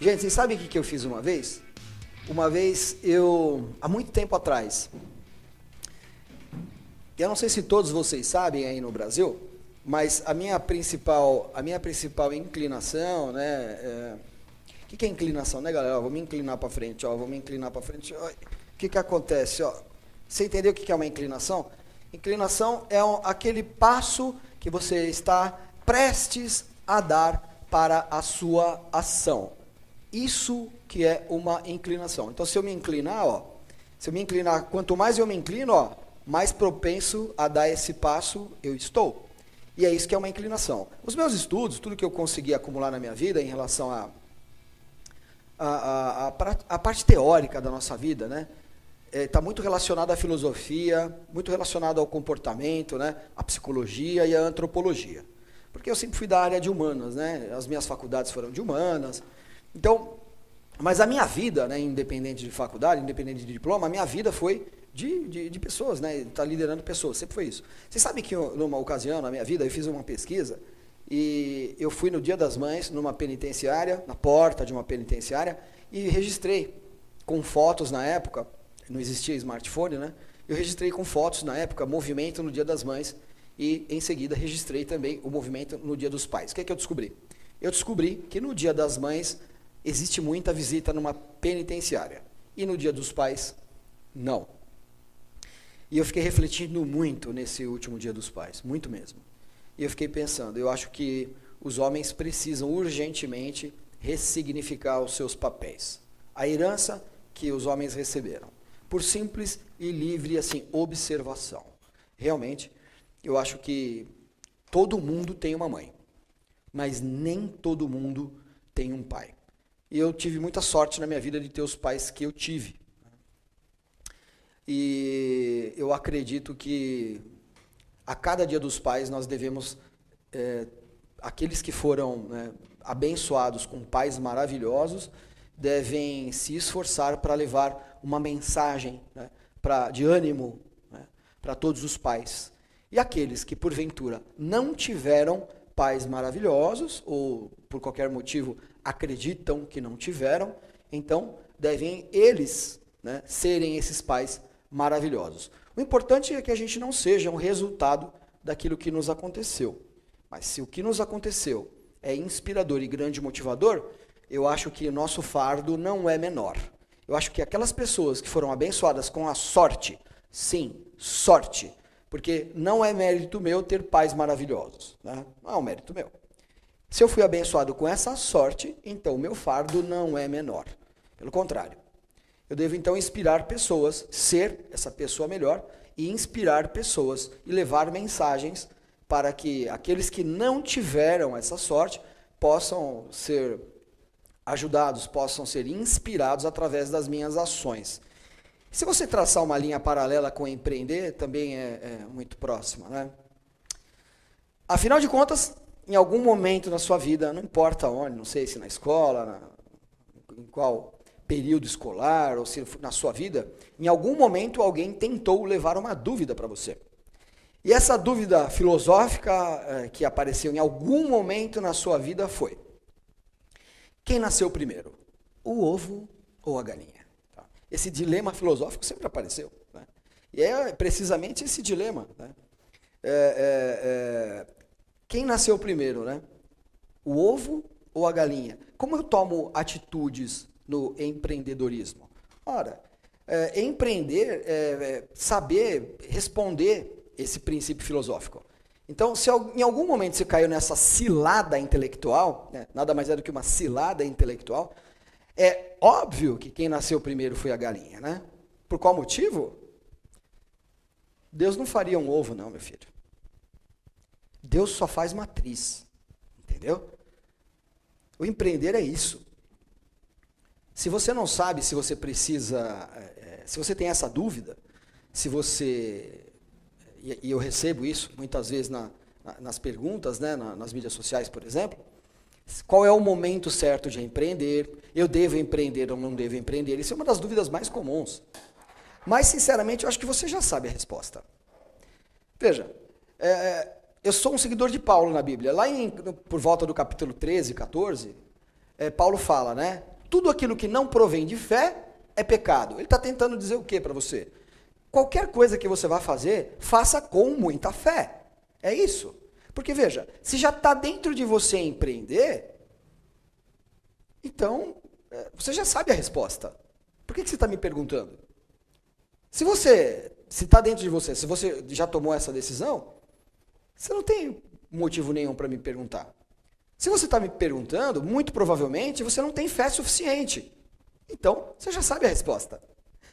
Gente, vocês sabem o que, eu fiz uma vez? Uma vez eu, há muito tempo atrás, eu não sei se todos vocês sabem aí no Brasil, mas a minha principal, a minha principal inclinação, né? É, o que, que é inclinação, né, galera? Ó, vou me inclinar para frente, ó, vou me inclinar para frente. O que, que acontece? Ó? Você entendeu o que, que é uma inclinação? Inclinação é um, aquele passo que você está prestes a dar para a sua ação. Isso que é uma inclinação. Então, se eu me inclinar, ó, se eu me inclinar, quanto mais eu me inclino, ó, mais propenso a dar esse passo eu estou. E é isso que é uma inclinação. Os meus estudos, tudo que eu consegui acumular na minha vida em relação a a, a, a, a parte teórica da nossa vida, né? está é, tá muito relacionado à filosofia, muito relacionado ao comportamento, né, à psicologia e à antropologia. Porque eu sempre fui da área de humanas, né, as minhas faculdades foram de humanas. Então, mas a minha vida, né, independente de faculdade, independente de diploma, a minha vida foi de, de, de pessoas, né, tá liderando pessoas, sempre foi isso. Vocês sabem que eu, numa ocasião na minha vida eu fiz uma pesquisa e eu fui no Dia das Mães numa penitenciária, na porta de uma penitenciária, e registrei com fotos na época não existia smartphone, né? Eu registrei com fotos na época, movimento no Dia das Mães, e em seguida registrei também o movimento no Dia dos Pais. O que é que eu descobri? Eu descobri que no Dia das Mães existe muita visita numa penitenciária, e no Dia dos Pais, não. E eu fiquei refletindo muito nesse último Dia dos Pais, muito mesmo. E eu fiquei pensando, eu acho que os homens precisam urgentemente ressignificar os seus papéis. A herança que os homens receberam por simples e livre assim observação. Realmente, eu acho que todo mundo tem uma mãe, mas nem todo mundo tem um pai. E eu tive muita sorte na minha vida de ter os pais que eu tive. E eu acredito que a cada dia dos pais nós devemos, é, aqueles que foram né, abençoados com pais maravilhosos, devem se esforçar para levar uma mensagem né, pra, de ânimo né, para todos os pais. E aqueles que, porventura, não tiveram pais maravilhosos, ou por qualquer motivo acreditam que não tiveram, então devem eles né, serem esses pais maravilhosos. O importante é que a gente não seja um resultado daquilo que nos aconteceu. Mas se o que nos aconteceu é inspirador e grande motivador, eu acho que o nosso fardo não é menor. Eu acho que aquelas pessoas que foram abençoadas com a sorte, sim, sorte, porque não é mérito meu ter pais maravilhosos, né? não é um mérito meu. Se eu fui abençoado com essa sorte, então meu fardo não é menor. Pelo contrário, eu devo então inspirar pessoas, ser essa pessoa melhor e inspirar pessoas e levar mensagens para que aqueles que não tiveram essa sorte possam ser ajudados, possam ser inspirados através das minhas ações. Se você traçar uma linha paralela com empreender, também é, é muito próxima. Né? Afinal de contas, em algum momento na sua vida, não importa onde, não sei se na escola, na, em qual período escolar, ou se na sua vida, em algum momento alguém tentou levar uma dúvida para você. E essa dúvida filosófica é, que apareceu em algum momento na sua vida foi: quem nasceu primeiro? O ovo ou a galinha? Esse dilema filosófico sempre apareceu. Né? E é precisamente esse dilema. Né? É, é, é, quem nasceu primeiro? Né? O ovo ou a galinha? Como eu tomo atitudes no empreendedorismo? Ora, é, empreender é, é saber responder esse princípio filosófico. Então, se em algum momento você caiu nessa cilada intelectual, né, nada mais é do que uma cilada intelectual, é óbvio que quem nasceu primeiro foi a galinha, né? Por qual motivo? Deus não faria um ovo, não, meu filho. Deus só faz matriz, entendeu? O empreender é isso. Se você não sabe se você precisa, é, se você tem essa dúvida, se você e, eu recebo isso muitas vezes na, na, nas perguntas, né, na, nas mídias sociais, por exemplo, qual é o momento certo de empreender? Eu devo empreender ou não devo empreender? Isso é uma das dúvidas mais comuns. Mas, sinceramente, eu acho que você já sabe a resposta. Veja, é, eu sou um seguidor de Paulo na Bíblia. Lá em, por volta do capítulo 13, 14, é, Paulo fala, né? Tudo aquilo que não provém de fé é pecado. Ele está tentando dizer o que para você? Qualquer coisa que você vá fazer, faça com muita fé. É isso. Porque veja, se já está dentro de você empreender, então é, você já sabe a resposta. Por que, que você está me perguntando? Se você, se está dentro de você, se você já tomou essa decisão, você não tem motivo nenhum para me perguntar. Se você está me perguntando, muito provavelmente você não tem fé suficiente. Então, você já sabe a resposta.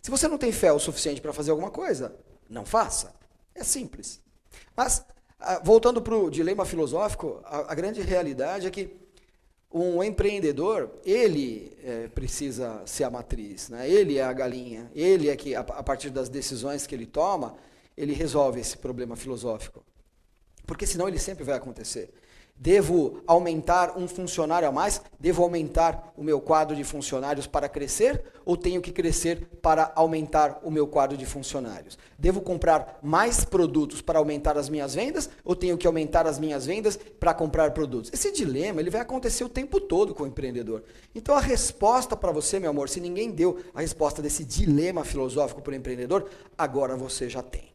Se você não tem fé o suficiente para fazer alguma coisa, não faça. É simples. Mas, voltando para o dilema filosófico, a, a, grande realidade é que um empreendedor, ele é, precisa ser a matriz, né? ele é a galinha, ele é que, a, a partir das decisões que ele toma, ele resolve esse problema filosófico. Porque senão ele sempre vai acontecer. Devo aumentar um funcionário a mais? Devo aumentar o meu quadro de funcionários para crescer? Ou tenho que crescer para aumentar o meu quadro de funcionários? Devo comprar mais produtos para aumentar as minhas vendas? Ou tenho que aumentar as minhas vendas para comprar produtos? Esse dilema ele vai acontecer o tempo todo com o empreendedor. Então a resposta para você, meu amor, se ninguém deu a resposta desse dilema filosófico para o empreendedor, agora você já tem.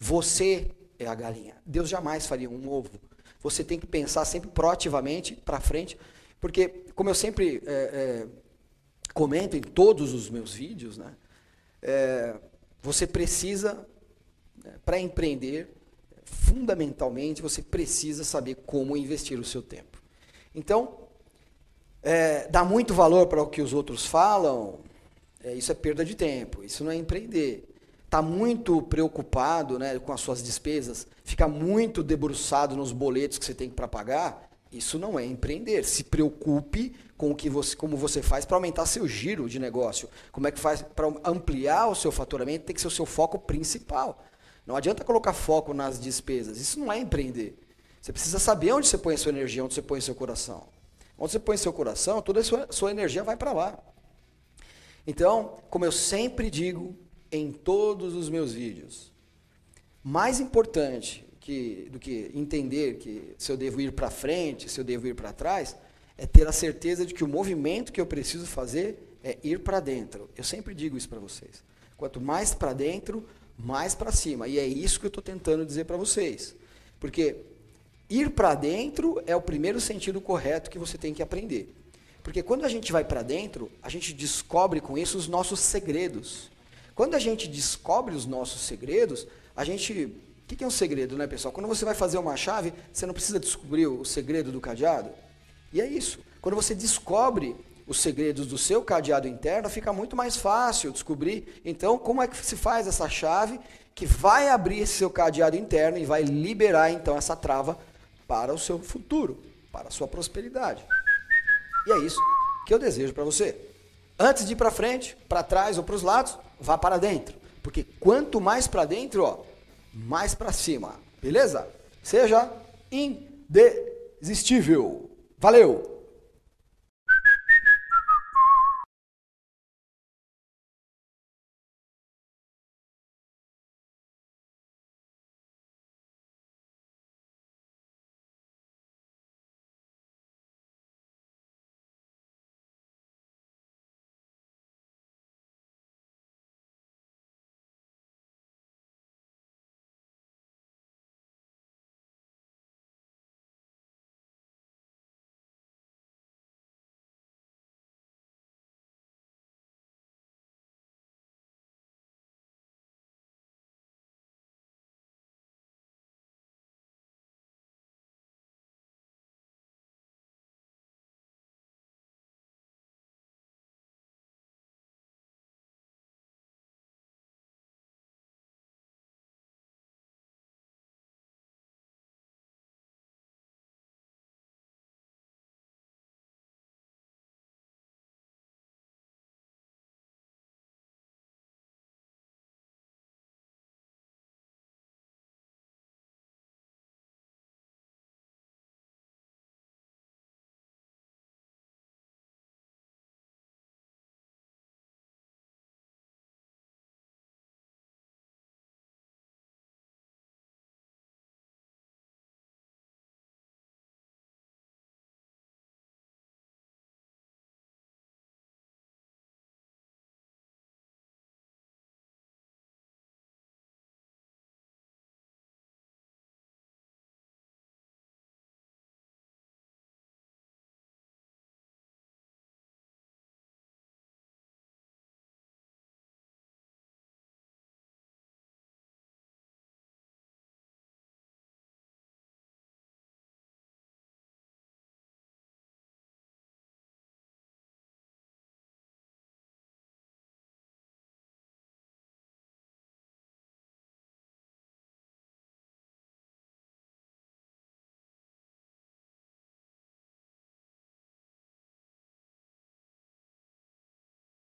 Você é a galinha. Deus jamais faria um ovo você tem que pensar sempre proativamente para frente, porque, como eu sempre é, é, comento em todos os meus vídeos, né, é, você precisa, né, para empreender, fundamentalmente, você precisa saber como investir o seu tempo. Então, é, dar muito valor para o que os outros falam, é, isso é perda de tempo, isso não é empreender está muito preocupado né, com as suas despesas, fica muito debruçado nos boletos que você tem para pagar, isso não é empreender. Se preocupe com o que você, como você faz para aumentar seu giro de negócio. Como é que faz para ampliar o seu faturamento, tem que ser o seu foco principal. Não adianta colocar foco nas despesas. Isso não é empreender. Você precisa saber onde você põe a sua energia, onde você põe seu coração. Onde você põe seu coração, toda a sua, sua energia vai para lá. Então, como eu sempre digo, em todos os meus vídeos. Mais importante que, do que entender que se eu devo ir para frente, se eu devo ir para trás, é ter a certeza de que o movimento que eu preciso fazer é ir para dentro. Eu sempre digo isso para vocês. Quanto mais para dentro, mais para cima. E é isso que eu estou tentando dizer para vocês. Porque ir para dentro é o primeiro sentido correto que você tem que aprender. Porque quando a gente vai para dentro, a gente descobre com isso os nossos segredos. Quando a gente descobre os nossos segredos, a gente. O que é um segredo, né, pessoal? Quando você vai fazer uma chave, você não precisa descobrir o segredo do cadeado. E é isso. Quando você descobre os segredos do seu cadeado interno, fica muito mais fácil descobrir. Então, como é que se faz essa chave que vai abrir esse seu cadeado interno e vai liberar então essa trava para o seu futuro, para a sua prosperidade. E é isso que eu desejo para você. Antes de ir para frente, para trás ou para os lados, vá para dentro. Porque quanto mais para dentro, ó, mais para cima. Beleza? Seja indesistível. Valeu!